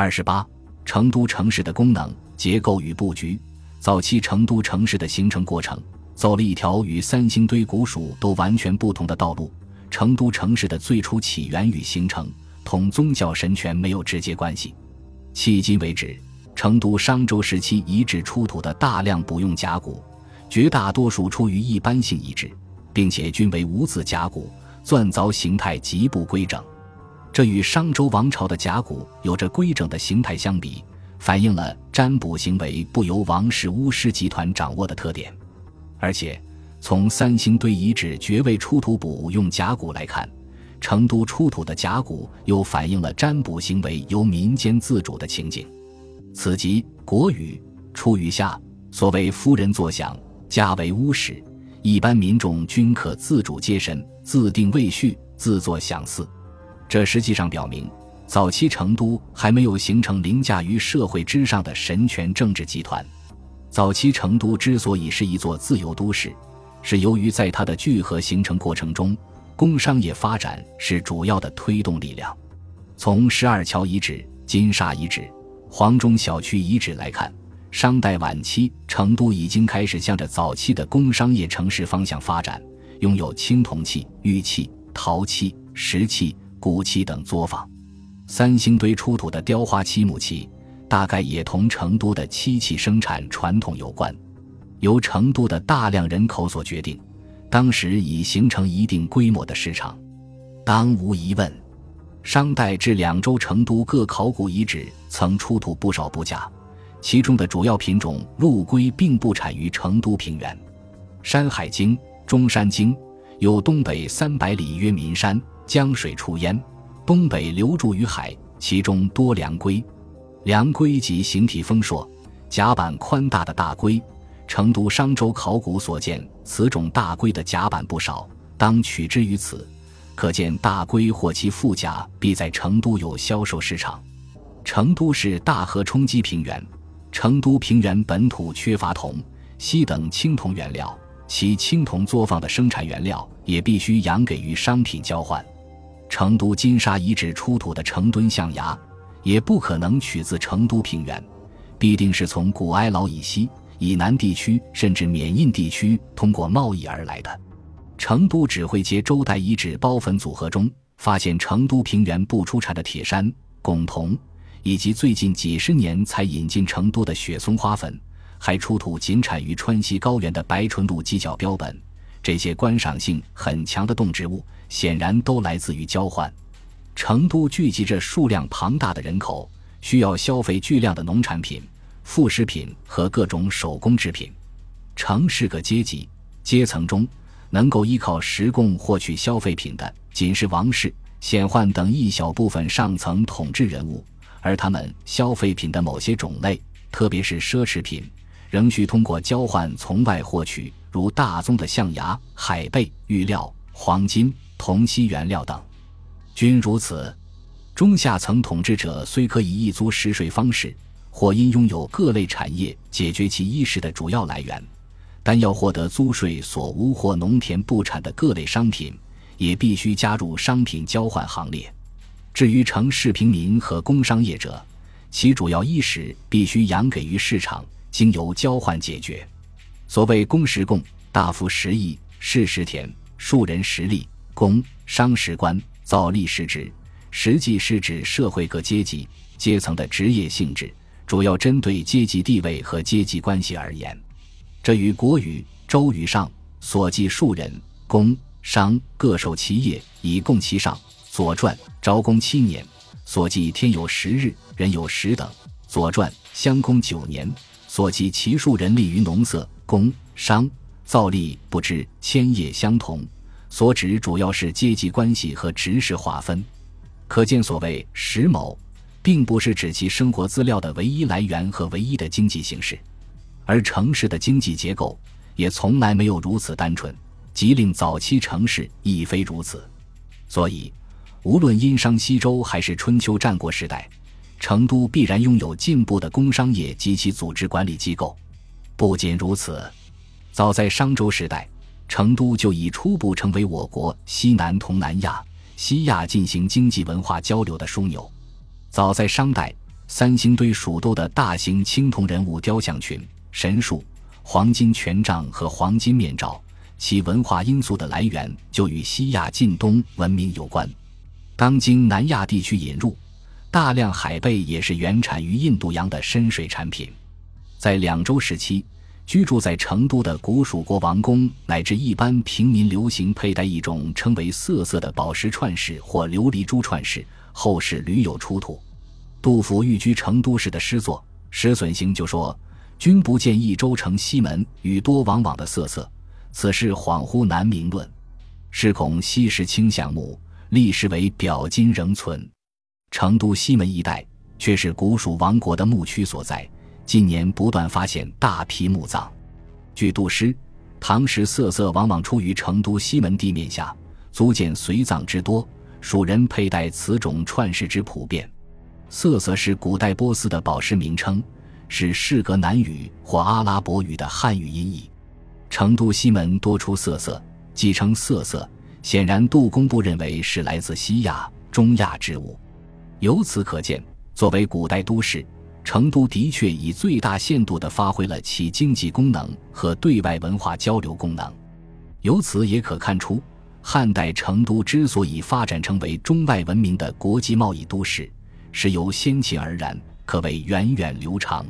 二十八，成都城市的功能、结构与布局。早期成都城市的形成过程，走了一条与三星堆古蜀都完全不同的道路。成都城市的最初起源与形成，同宗教神权没有直接关系。迄今为止，成都商周时期遗址出土的大量不用甲骨，绝大多数出于一般性遗址，并且均为无字甲骨，钻凿形态极不规整。这与商周王朝的甲骨有着规整的形态相比，反映了占卜行为不由王室巫师集团掌握的特点。而且，从三星堆遗址绝位出土卜用甲骨来看，成都出土的甲骨又反映了占卜行为由民间自主的情景。此即国语出于下，所谓夫人坐享，家为巫室，一般民众均可自主接神，自定位序，自作享祀。这实际上表明，早期成都还没有形成凌驾于社会之上的神权政治集团。早期成都之所以是一座自由都市，是由于在它的聚合形成过程中，工商业发展是主要的推动力量。从十二桥遗址、金沙遗址、黄中小区遗址来看，商代晚期成都已经开始向着早期的工商业城市方向发展，拥有青铜器、玉器、陶器、石器。骨器等作坊，三星堆出土的雕花漆木器，大概也同成都的漆器生产传统有关，由成都的大量人口所决定。当时已形成一定规模的市场。当无疑问，商代至两周成都各考古遗址曾出土不少布甲，其中的主要品种陆龟并不产于成都平原。《山海经·中山经》有东北三百里曰岷山。江水出焉，东北流注于海，其中多梁龟。梁龟即形体丰硕、甲板宽大的大龟。成都商周考古所见，此种大龟的甲板不少，当取之于此。可见大龟或其附甲必在成都有销售市场。成都是大河冲积平原，成都平原本土缺乏铜、锡等青铜原料，其青铜作坊的生产原料也必须养给予商品交换。成都金沙遗址出土的成吨象牙，也不可能取自成都平原，必定是从古哀牢以西、以南地区，甚至缅印地区通过贸易而来的。成都指挥街周代遗址包坟组合中，发现成都平原不出产的铁山、拱铜，以及最近几十年才引进成都的雪松花粉，还出土仅产于川西高原的白纯鹿犄角标本。这些观赏性很强的动植物，显然都来自于交换。成都聚集着数量庞大的人口，需要消费巨量的农产品、副食品和各种手工制品。城市各阶级，阶层中能够依靠食供获取消费品的，仅是王室、显宦等一小部分上层统治人物，而他们消费品的某些种类，特别是奢侈品，仍需通过交换从外获取。如大宗的象牙、海贝、玉料、黄金、铜锡原料等，均如此。中下层统治者虽可以一租食税方式，或因拥有各类产业解决其衣食的主要来源，但要获得租税所无或农田不产的各类商品，也必须加入商品交换行列。至于城市平民和工商业者，其主要衣食必须养给于市场，经由交换解决。所谓公食贡，大夫食邑，士食田，庶人食利，工商食官，造吏食职。实际是指社会各阶级阶层的职业性质，主要针对阶级地位和阶级关系而言。这与《国语》《周语上》所记庶人、工商各受其业以供其上，《左传》昭公七年所记天有十日，人有十等，《左传》襄公九年所记其庶人立于农色。工商造吏不知千业相同，所指主要是阶级关系和职事划分。可见，所谓石某，并不是指其生活资料的唯一来源和唯一的经济形式，而城市的经济结构也从来没有如此单纯。即令早期城市亦非如此。所以，无论殷商西周还是春秋战国时代，成都必然拥有进步的工商业及其组织管理机构。不仅如此，早在商周时代，成都就已初步成为我国西南同南亚、西亚进行经济文化交流的枢纽。早在商代，三星堆蜀都的大型青铜人物雕像群、神树、黄金权杖和黄金面罩，其文化因素的来源就与西亚近东文明有关。当今南亚地区引入大量海贝，也是原产于印度洋的深水产品。在两周时期，居住在成都的古蜀国王公乃至一般平民流行佩戴一种称为瑟瑟的宝石串饰或琉璃珠串饰，后世屡有出土。杜甫寓居成都时的诗作《石笋行》就说：“君不见益州城西门，与多往往的瑟瑟，此事恍惚难明论。是恐昔时清象木，历时为表今仍存。”成都西门一带却是古蜀王国的墓区所在，近年不断发现大批墓葬。据杜诗，唐时瑟瑟往往出于成都西门地面下，足见随葬之多，蜀人佩戴此种串饰之普遍。瑟瑟是古代波斯的宝石名称，是释格南语或阿拉伯语的汉语音译。成都西门多出瑟瑟，即称瑟瑟，显然杜工部认为是来自西亚、中亚之物。由此可见，作为古代都市，成都的确以最大限度地发挥了其经济功能和对外文化交流功能。由此也可看出，汉代成都之所以发展成为中外闻名的国际贸易都市。是由先秦而然，可谓源远流长。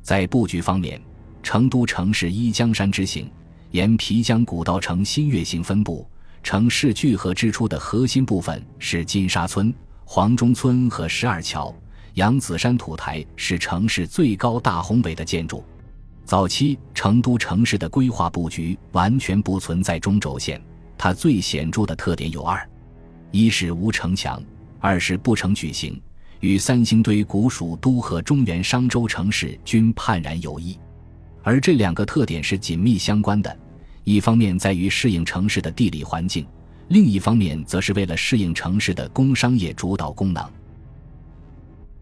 在布局方面，成都城市依江山之形，沿皮江古道呈新月形分布。城市聚合之初的核心部分是金沙村、黄中村和十二桥。扬子山土台是城市最高大宏伟的建筑。早期成都城市的规划布局完全不存在中轴线，它最显著的特点有二：一是无城墙，二是不成矩形。与三星堆古蜀都和中原商周城市均判然有异，而这两个特点是紧密相关的。一方面在于适应城市的地理环境，另一方面则是为了适应城市的工商业主导功能。